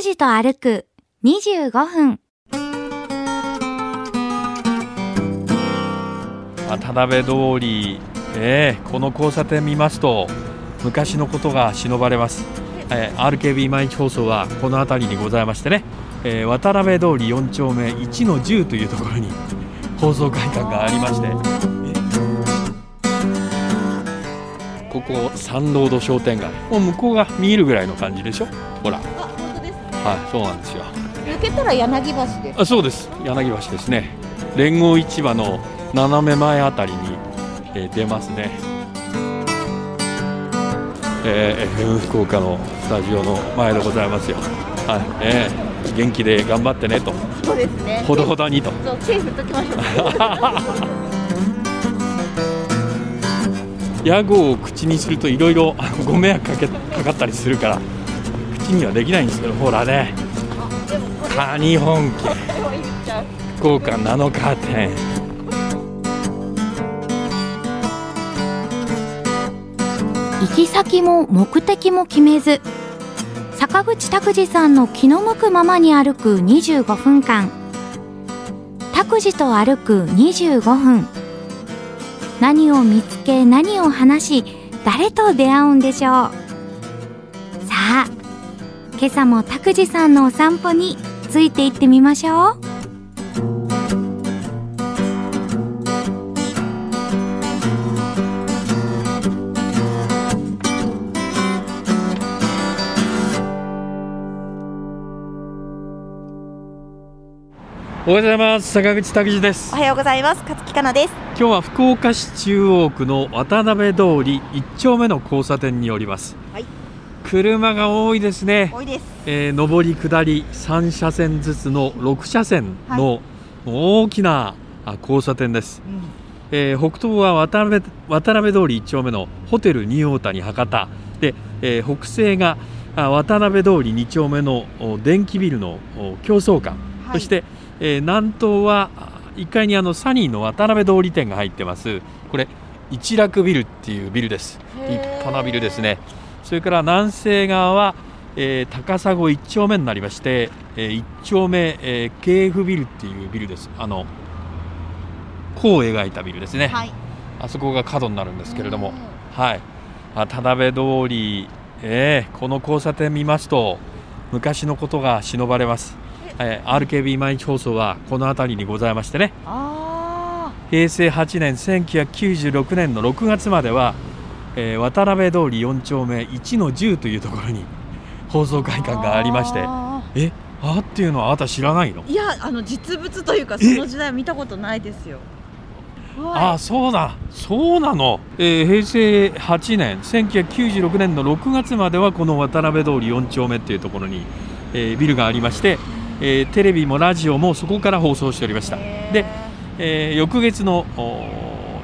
拓司と歩く25分。渡辺通り、えー、この交差点見ますと昔のことが忍ばれます、えー、RKB 毎日放送はこの辺りにございましてね、えー、渡辺通り4丁目1の10というところに放送会館がありまして。ここサンロード商店街。もう向こうが見えるぐらいの感じでしょ？ほら、はいそうなんですよ。抜けたら柳橋です。あそうです。柳橋ですね。連合市場の斜め前あたりに、えー出ますね、えー FM 福岡のスタジオの前でございますよ。はい、えー元気で頑張ってねと。そうですね。ほどほどにと。そう、手振っときましょう。屋号を口にするといろいろご迷惑かけかかったりするから口にはできないんですけどほらね、カニ本家。福岡7日店行き先も目的も決めず、坂口拓司さんの気の向くままに歩く25分間。拓司と歩く25分。何を見つけ、何を話し、誰と出会うんでしょう。さあ、今朝も拓司さんのお散歩について行ってみましょう。おはようございます坂口拓司ですおはようございます。勝木かなです。今日は福岡市中央区の渡辺通り1丁目の交差点におります、はい車が多いですね、多いです。えー上り下り3車線ずつの6車線の大きなあ交差点です、うん。えー北東は渡辺渡辺通り1丁目のホテルニューオータニ博多。で、えー北西があ渡辺通り2丁目のお電気ビルのお競争館、はい。そして、えー南東はあ1階にあのサニーの渡辺通り店が入ってます。これ一楽ビルっていうビルです。立派なビルですねそれから南西側は、えー高砂1丁目になりまして、え1丁目、えー、KF ビルっていうビルです。あの弧を描いたビルですね、はい。あそこが角になるんですけれども。うん、はい、あ田辺通り、えーこの交差点見ますと昔のことが忍ばれます、え。ー RKB 毎日放送はこの辺りにございましてね。あ平成8年1996年の6月までは、えー渡辺通り4丁目1の10というところに 放送あ。会館がありまして。あえあっていうのはあなた知らないの？ーいや、あの実物というか、その時代見たことないですよ。あはあそうだ。そうなの、えー平成8年1996年の6月まではこの渡辺通り4丁目っていうところに、えービルがありまして、えーテレビもラジオもそこから放送しておりました。で、えー翌月の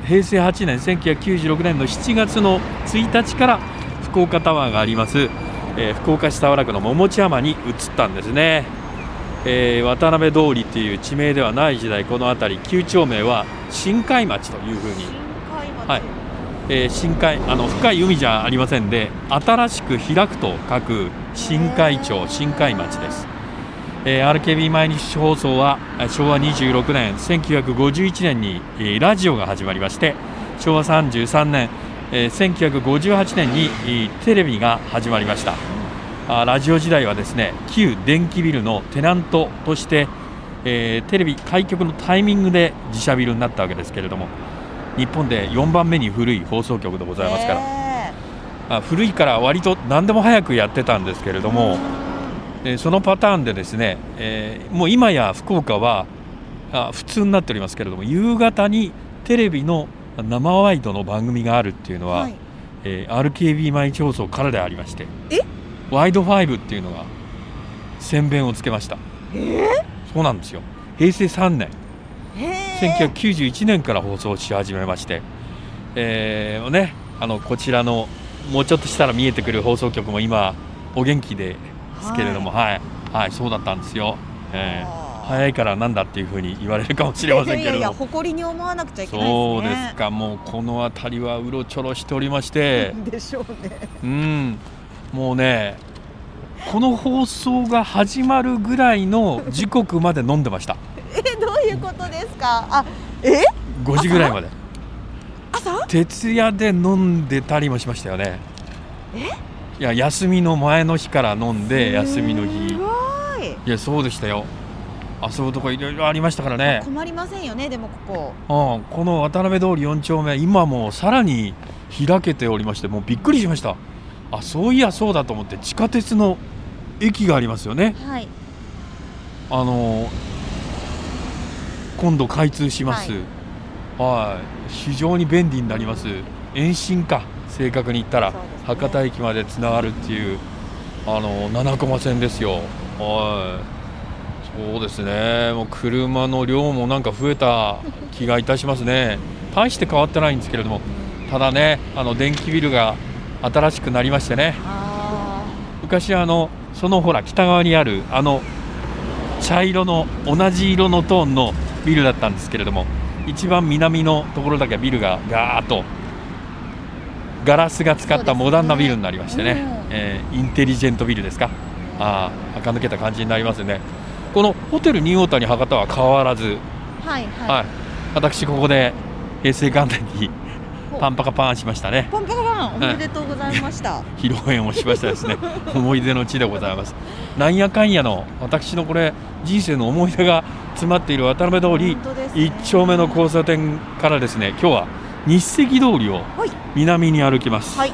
平成8年1996年の7月の1日から福岡タワーがあります、えー福岡市田原区の桃地山に移ったんですね、えー渡辺通りっていう地名ではない時代この辺り旧町名は新海町というふうに、はい。えー深海あの深い海じゃありませんで新しく開くと書く新海町新海町ですえー RKB 毎日放送はえー昭和26年1951年に、えーラジオが始まりまして昭和33年、えー1958年に、えーテレビが始まりました。あーラジオ時代はですね旧電気ビルのテナントとして、えーテレビ開局のタイミングで自社ビルになったわけですけれども日本で4番目に古い放送局でございますから、へあ古いから割と何でも早くやってたんですけれども、えーそのパターンでですね、えーもう今や福岡はあ普通になっておりますけれども夕方にテレビの生ワイドの番組があるっていうのは、はい。えー RKB 毎日放送からでありましてえ？ワイド5っていうのが宣伝をつけました。ー？えそうなんですよ。平成3年。ー。へー1991年から放送し始めまして、えーね、あのこちらのもうちょっとしたら見えてくる放送局も今お元気ですけれども、はい。はい。そうだったんですよ、えー。早いからなんだっていうふうに言われるかもしれませんけいやいやれども誇りに思わなくちゃいけないですね。そうですか。もうこの辺りはうろちょろしておりまして。でしょうね。うん。もうねこの放送が始まるぐらいの時刻まで飲んでました。えどういうことですか？あえ？5時ぐらいまで。朝？徹夜で飲んでたりもしましたよねいや休みの前の日から飲んで休みのす日ごい。いやそうでしたよ。遊ぶとこいろいろありましたからね。困りませんよねでもここ。うん、この渡辺通り4丁目今もうさらに開けておりましてもうびっくりしました。あそういやそうだと思って地下鉄の駅がありますよね。はい。あの今度開通します。はい。非常に便利になります。延伸か正確に言ったら、ね。博多駅までつながるっていうあの七駒線ですよ。はい。そうですね。もう車の量もなんか増えた気がいたしますね。大して変わってないんですけれども。ただねあの電気ビルが新しくなりましてね。あ昔あのそのほら北側にあるあの茶色の同じ色のトーンのビルだったんですけれども一番南のところだけビルがガーッとガラスが使ったモダンなビルになりましてね。うん。えーインテリジェントビルですか。ああ垢抜けた感じになりますね。このホテルニューオータニ博多は変わらず、ーはいはい、はい、私ここで平成元年にパンパカパンしましたね。パンパカパン。おめでとうございました、披露宴をしましたですね。思い出の地でございます。なんやかんやの私のこれ人生の思い出が詰まっている渡辺通りね。1丁目の交差点からですね。今日は日赤通りをはい。南に歩きます。はい。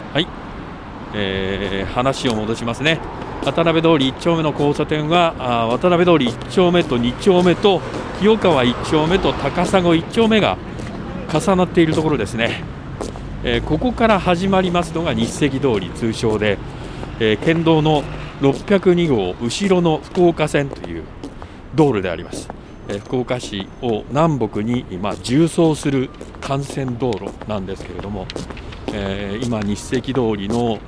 えー話を戻しますね。渡辺通り1丁目の交差点はあー渡辺通り1丁目と2丁目と清川1丁目と高砂1丁目が重なっているところですね、えーここから始まりますのが日赤通り通称で、えー県道の602号後ろの福岡線という道路であります、えー福岡市を南北に、まあ、縦走する幹線道路なんですけれども、えー今日赤通りの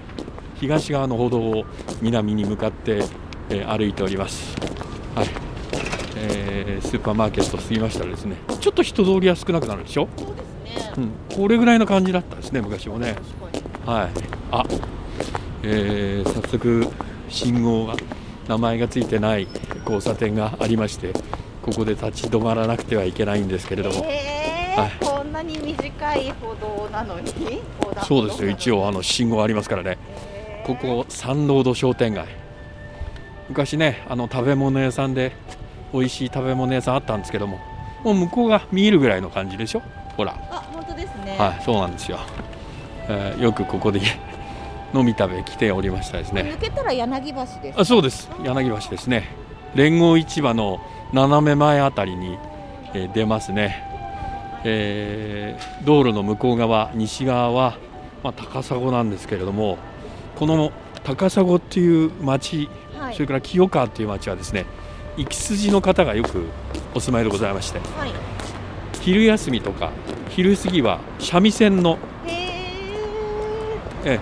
東側の歩道を南に向かって、えー歩いております、はい。えースーパーマーケット過ぎましたらですねちょっと人通りは少なくなるでしょ、そうですね。うん、これぐらいの感じだったですね昔もね。はい。あ、えー早速信号が名前がついてない交差点がありましてここで立ち止まらなくてはいけないんですけれども、えーはい。こんなに短い歩道なのにそうですよ。一応あの信号ありますからね。え。ーここサンロード商店街。昔ねあの食べ物屋さんで美味しい食べ物屋さんあったんですけどももう向こうが見えるぐらいの感じでしょ？ほら。あ本当ですね。はいそうなんですよ、えーよくここで飲み食べ来ておりましたですね。抜けたら柳橋です。あそうです。柳橋ですね。連合市場の斜め前あたりに、えー出ますね、えー道路の向こう側西側は、まあ、高砂なんですけれどもこの高砂っていう町はい。それから清川っていう町はですね行き筋の方がよくお住まいでございましてはい。昼休みとか昼過ぎは三味線の、へええ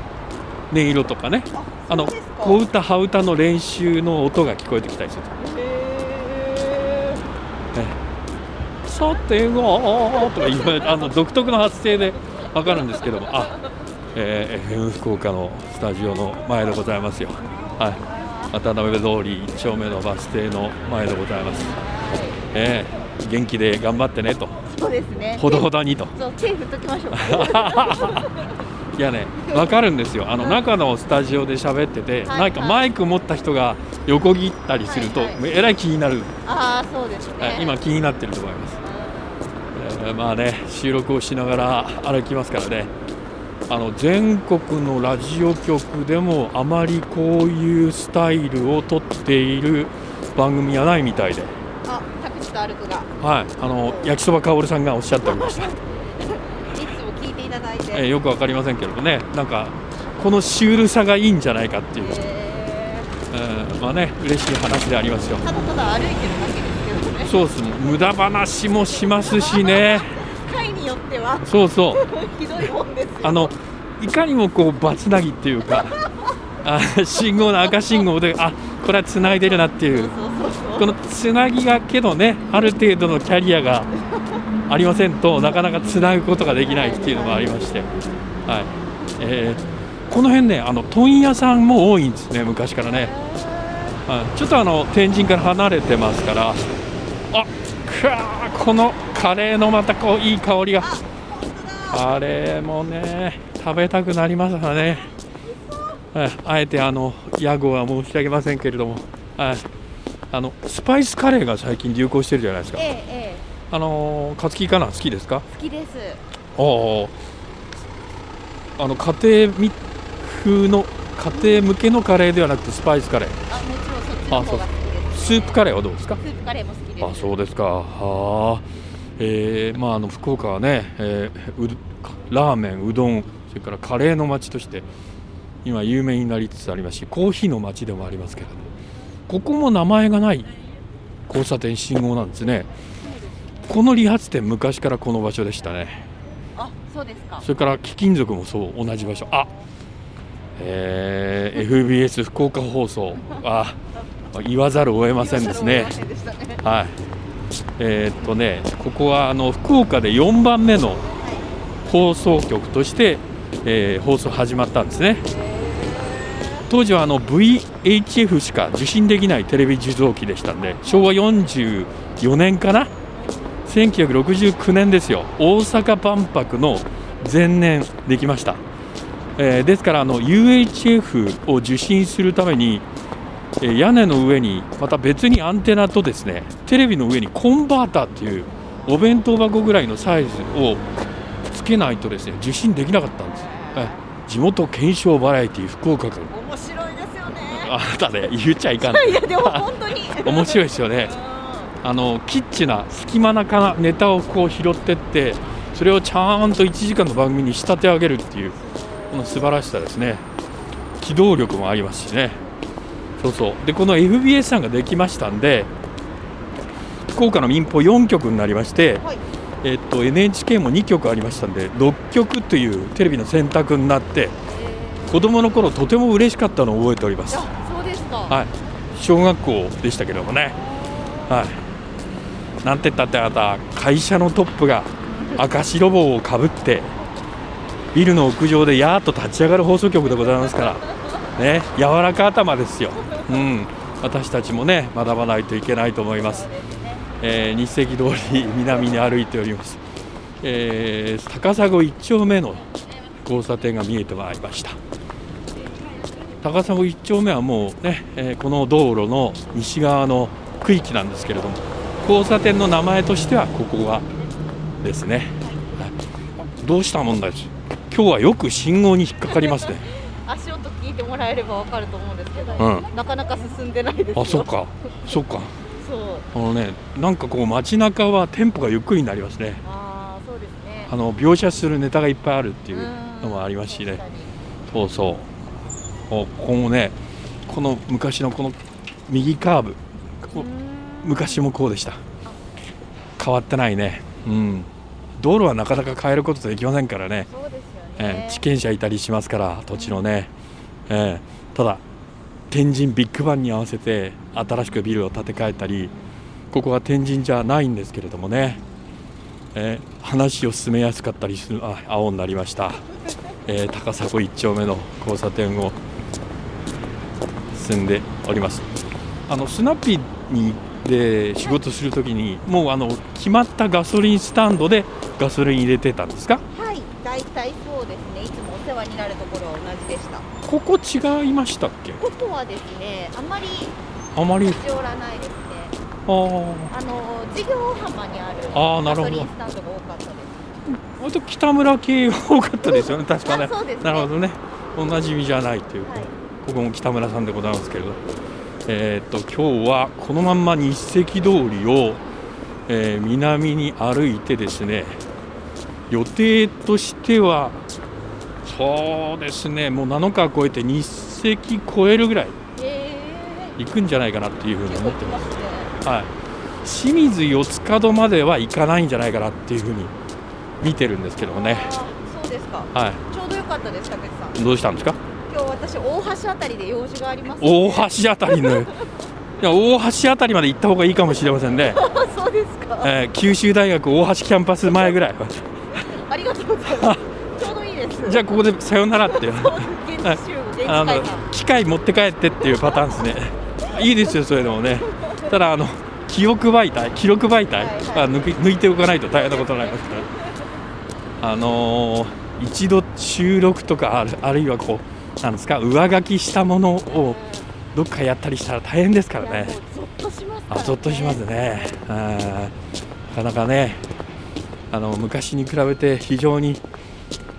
音色とかね。ーあの小唄羽歌の練習の音が聞こえてきたりするさてがーとか言われてあの独特の発声でわかるんですけども。あ、えー FM 福岡のスタジオの前でございますよ。はい。渡辺通り1丁目のバス停の前でございます、えー元気で頑張ってねと。ーそうですね。ほどほどにと。そう手振っときましょう いやねわかるんですよ。あの中のスタジオで喋ってて、はいなんかマイク持った人が横切ったりすると、はいはいえらい気になる、ああそうですね。え今気になってると思います。えーまあね収録をしながら歩きますからね。あの全国のラジオ局でもあまりこういうスタイルをとっている番組はないみたいで、あタクシーと歩くが。はい、あの焼きそばかおるさんがおっしゃっておりました、いつも聞いていただいて。えーよくわかりませんけれどね。なんかこのシュールさがいいんじゃないかっていう、ええーまあね嬉しい話でありますよ。ーただただ歩いてるだけそうです無駄話もしますしね。回によっては。そうそう。ひどいもんですよ。あのいかにもこうバツナギっていうか あ信号の赤信号であこれはつないでるなっていう。このつなぎがけどねある程度のキャリアがありませんとなかなかつなぐことができないっていうのがありまして、はい。えーこの辺ねあの問屋さんも多いんですね昔からね、はい、ちょっとあの天神から離れてますからあくわーこのカレーのまたこういい香りが。カレーもね食べたくなりますからね、はい、あえてあの屋号は申し上げませんけれども、はい、あのスパイスカレーが最近流行してるじゃないですか。えええあのカツキかな好きですか？え好きです。あああの家庭み風の家庭向けのカレーではなくてスパイスカレー。あもちろんそっちの方がスープカレーはどうですか？スープカレーも好きです。あそうですか。はあ。えー、まああの福岡はね、えーうどラーメンうどんそれからカレーの街として今有名になりつつありますしコーヒーの街でもありますけれどもここも名前がない交差点信号なんですね。この理髪店昔からこの場所でしたね。あそうですか。それから貴金属もそう同じ場所。あえー FBS 福岡放送。あ言わざるを得ませんですね。はい。えーっとねここはあの福岡で4番目の放送局として、えー放送始まったんですね。当時はあの VHF しか受信できないテレビ受像機でしたんで昭和44年かな？1969年ですよ。大阪万博の前年できました、えーですからあの UHF を受信するために屋根の上にまた別にアンテナとですねテレビの上にコンバーターっていうお弁当箱ぐらいのサイズをつけないとですね受信できなかったんです。え地元検証バラエティ福岡君面白いですよね。あなたね言っちゃいかんいやでも本当に。面白いですよね。うあのキッチな隙間なかネタをこう拾ってってそれをちゃんと1時間の番組に仕立て上げるっていうこの素晴らしさですね。機動力もありますしねそうそう。でこの FBS さんができましたんで福岡の民放4局になりまして、はい。えっと NHK も2局ありましたんで6局というテレビの選択になって子供の頃とても嬉しかったのを覚えております。あそうですか。はい、小学校でしたけどもね、はい、なんて言ったってあなた会社のトップが赤白帽をかぶってビルの屋上でやーっと立ち上がる放送局でございますから、ね、柔らか頭ですよ、うん、私たちもね学ばないといけないと思います。えー日石通り南に歩いております、えー高砂1丁目の交差点が見えてまいりました。高砂1丁目はもうね、えーこの道路の西側の区域なんですけれども交差点の名前としてはここがですね、はい。どうしたもんだです今日はよく信号に引っかかりますね。てもらえればわかると思うんですけど、うん。なかなか進んでないですよ。あそうか。そうか。そう。あのねなんかこう街中はテンポがゆっくりになりますね。ああそうですね。あの描写するネタがいっぱいあるっていうのもありますしね。そうそう。こここもねこの昔のこの右カーブ。昔もこうでした。変わってないね。うん。道路はなかなか変えることできませんからね、そうですよえねー地権者いたりしますから土地のね、えーただ天神ビッグバンに合わせて新しくビルを建て替えたりここは天神じゃないんですけれどもね、えー話を進めやすかったりするあ青になりました、えー高砂1丁目の交差点を進んでおります。あのスナッピーにで仕事するときにもうあの決まったガソリンスタンドでガソリン入れてたんですか？はい。大体そうですね。いつもお世話になるところは同じでした。ここ違いましたっけ？ここはですねあまりあまり。立ち寄らないですね。あー。あの事業浜にあるガソリンスタンドが多かったです。割と北村系が多かったですよね。確かね。あそうですね。なるほどね。おなじみじゃないという、はい。ここも北村さんでございますけれど。えーっと今日はこのまんま日石通りを、えー南に歩いてですね予定としてはそうですね。もう7日超えて日石超えるぐらいえ行くんじゃないかなっていうふうー、に思ってまますはい、清水四つ角までは行かないんじゃないかなっていうふうに見てるんですけどもね、そうですか。はちょうどよかったです竹内さん。い、どうしたんですか？今日私大橋あたりで用事があります。大橋あたりの。いや大橋あたりまで行った方がいいかもしれませんね、あ そうですか、えー九州大学大橋キャンパス前ぐらい。ありがとうございますじゃあここでさよならってそう現あの機械持って帰ってっていうパターンですね。いいですよそういうのもね。ただあの記憶媒体記録媒体はいはい。は抜き抜いておかないと大変なことになりますから。あのー一度収録とかあるあるいはこうなんですか上書きしたものをどっかやったりしたら大変ですからね。ゾッとしますあゾッとしますね。あーなかなかねあの昔に比べて非常に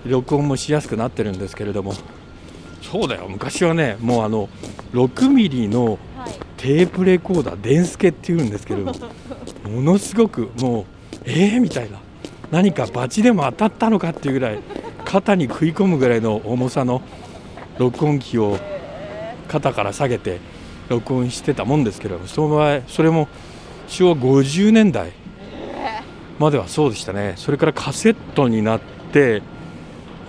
録音もしやすくなってるんですけれども。そうだよ。昔はねもうあの6ミリのはい。テープレコーダー電スケっていうんですけれども ものすごくもうえー、みたいな。何かバチでも当たったのかっていうぐらい肩に食い込むぐらいの重さの録音機を肩から下げて録音してたもんですけれどもその場合それも昭和50年代まではそうでしたね。それからカセットになって、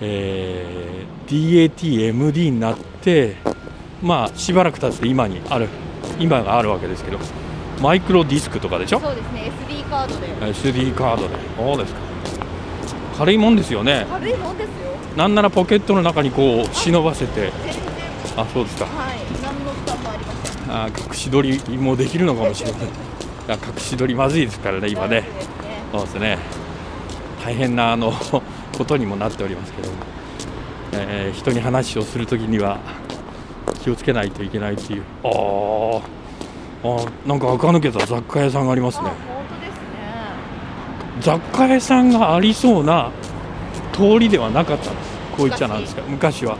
えー DATMD になってまあしばらく経って今にある今があるわけですけどマイクロディスクとかでしょ？そうですね SD カードで。SD カードで。そうですか。軽いもんですよね。軽いもんですよ。なんならポケットの中にこう忍ばせて。あそうですか。はい。何の負担もありません。あ隠し撮りもできるのかもしれませんいや隠し撮りまずいですからね今ね。ね。そうですね。大変なあのことにもなっておりますけども、えー人に話をするときには気をつけないといけないっていう。あー。あーなんか垢抜けた雑貨屋さんがありますあね本当ですね。雑貨屋さんがありそうな通りではなかった。んですこう言っちゃなんですか。昔は。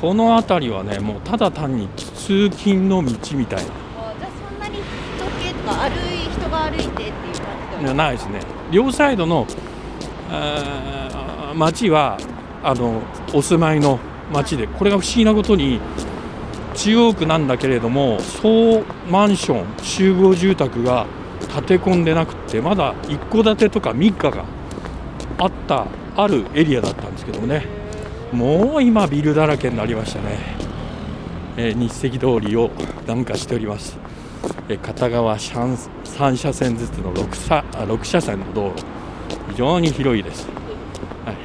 この辺りはねもうただ単に通勤の道みたいあじゃあそんなに人気とか歩い人が歩いてっていう感じでなはないですね。両サイドの町はあのお住まいの町でこれが不思議なことに中央区なんだけれども総マンション集合住宅が建て込んでなくてまだ一戸建てとか民家があったあるエリアだったんですけどもね。もう今ビルだらけになりましたね、えー日赤通りを南下しております、えー片側3車線ずつの 6, 車6車線の道路。非常に広いです、はい、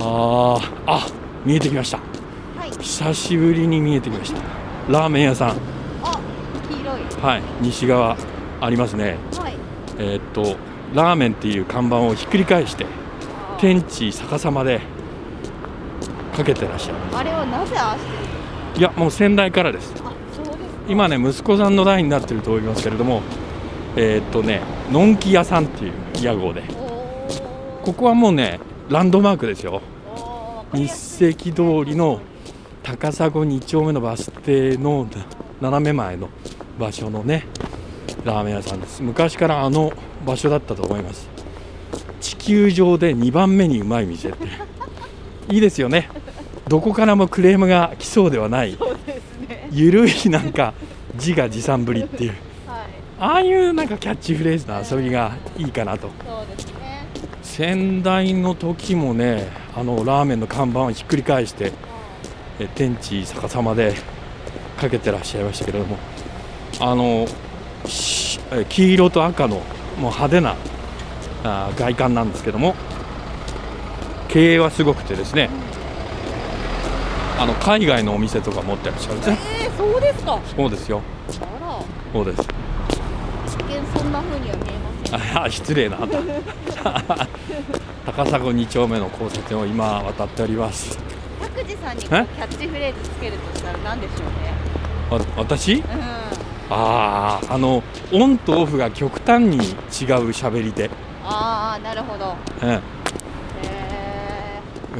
あーあ見えてきました。はい。久しぶりに見えてきました。ラーメン屋さん。はい西側ありますね。はい。えーっとラーメンっていう看板をひっくり返して天地逆さまでかけてらっしゃいまあれはなぜああしてるのすいやもう先代からです。今ね息子さんの代になってると思いますけれどもえーっとねのんき屋さんっていう屋号でここはもうねランドマークですよ。日赤通りの高砂2丁目のバス停のな斜め前の場所のねラーメン屋さんです。昔からあの場所だったと思います。地球上で2番目にうまい店って。いいですよね。どこからもクレームが来そうではない。ゆるいなんか自画自賛ぶりっていう。はい。ああいうなんかキャッチフレーズの遊びがいいかなと先代の時もねあのラーメンの看板をひっくり返してえ天地逆さまでかけてらっしゃいましたけれどもあの黄色と赤のもう派手なあ外観なんですけども経営はすごくてですねあの海外のお店とか持ってらっしゃるんですね。えー、そうですか。そうですよ。そうです。一見そんな風には見えまあ失礼な。高砂2丁目の交差点を今渡っております。拓司さんにキャッチフレーズつけるとしたら何でしょうね。わ私？うん。あああのオンとオフが極端に違う喋りで、ああなるほど。うん、へ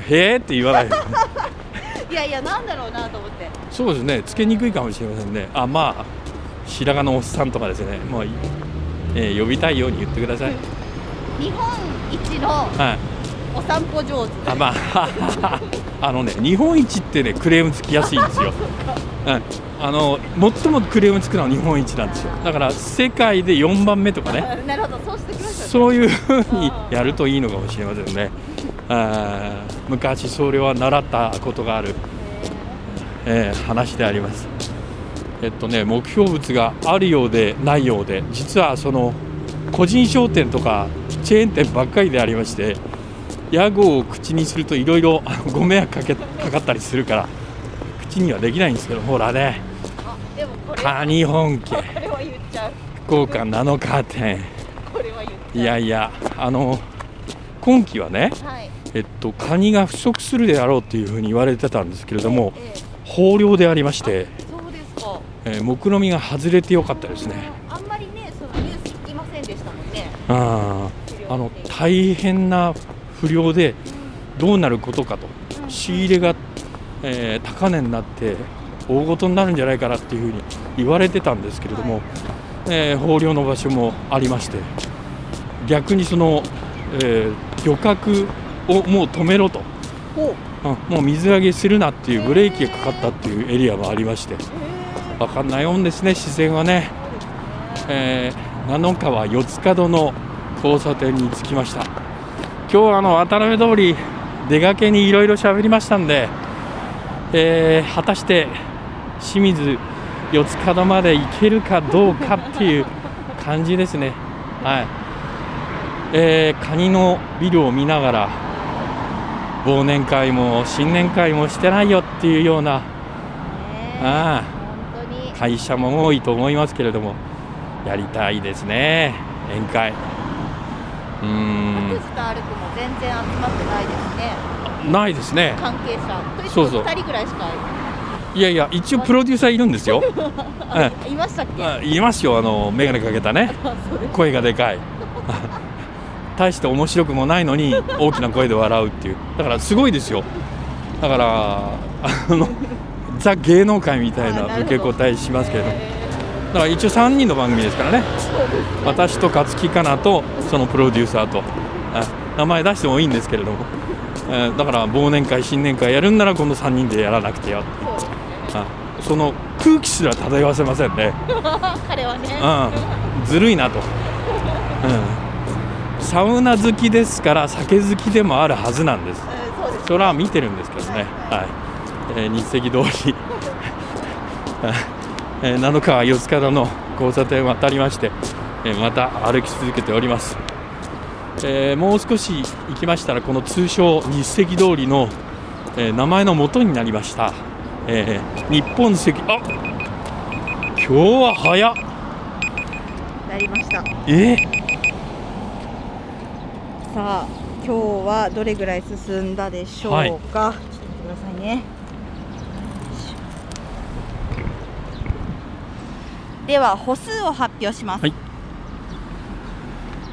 へえって言わない いやいやなんだろうなと思って。そうですねつけにくいかもしれませんね。あまあ白髪のおっさんとかですね。もういい、えー呼びたいように言ってください。日本一のはい。お散歩上手。あまあ あのね日本一ってねクレームつきやすいんですよ、うん、あの最もクレームつくのは日本一なんですよ。だから世界で4番目とかね。なるほどそうしてきましたね。そういうふうにやるといいのかもしれませんね。あー昔それは習ったことがある、えー話でありますえっとね目標物があるようでないようで実はその個人商店とかチェーン店ばっかりでありまして屋号を口にするといろいろご迷惑かけかかったりするから口にはできないんですけどほらね。カニ本家。福岡7日店。いやいやあの今期はねはい。えっとカニが不足するであろうっていうふうに言われてたんですけれどもええ。豊漁でありまして、えー目論見が外れてよかったですね。あんまりねそのニュース聞きませんでしたもんね。あーあの大変な不良でどうなることかと。うん仕入れが、えー高値になって大事になるんじゃないかなっていうふうに言われてたんですけれども、えー豊漁の場所もありまして逆にその、えー漁獲をもう止めろと、ほう。うんもう水揚げするなっていうブレーキがかかったっていうエリアもありまして分かんないもんですね自然はね、えー、七川四つ角の交差点に着きました。今日はあの渡辺通り出がけにいろいろ喋りましたんで、えー果たして清水四つ角まで行けるかどうかっていう感じですね。はい、えーカニのビルを見ながら忘年会も新年会もしてないよっていうような。ねああ会社も多いと思いますけれどもやりたいですね。宴会。うーん。各自と歩くも全然集まってないですね。ないですね。関係者そうそう。2人ぐらいしかいやいや一応プロデューサーいるんですよ。あいましたっけ？あいますよ。あの眼鏡かけたね。声がでかい。大して面白くもないのに大きな声で笑うっていう。だからすごいですよ。だからあのザ芸能界みたいな受け答えしますけれど。だから一応3人の番組ですからね。私と勝木かなとそのプロデューサーと。あ名前出してもいいんですけれども、えーだから忘年会新年会やるんならこの3人でやらなくてよーその空気すら漂わせませんね、彼はね。うん、ずるいなと、うん、サウナ好きですから酒好きでもあるはずなんです。それは見てるんですけどね、はいえー日赤通り、えー七川四つ角の交差点を渡りまして、えーまた歩き続けております、えーもう少し行きましたらこの通称日赤通りの、えー名前の元になりました、えー日本赤あ今日は早っ。なりました。え？さあ今日はどれぐらい進んだでしょうか、はい。ちょっと待ってくださいねでは歩数を発表します、はい。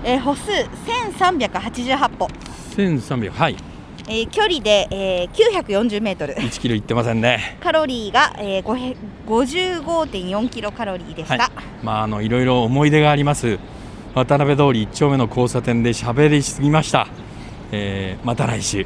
えー歩数1388歩、1300はい。えー距離で、えー940メートル。1キロ行ってませんね。カロリーが、えー、ごへ55.4キロカロリーでした、はい。まああのいろいろ思い出があります。渡辺通り一丁目の交差点で喋りすぎました、えーまた来週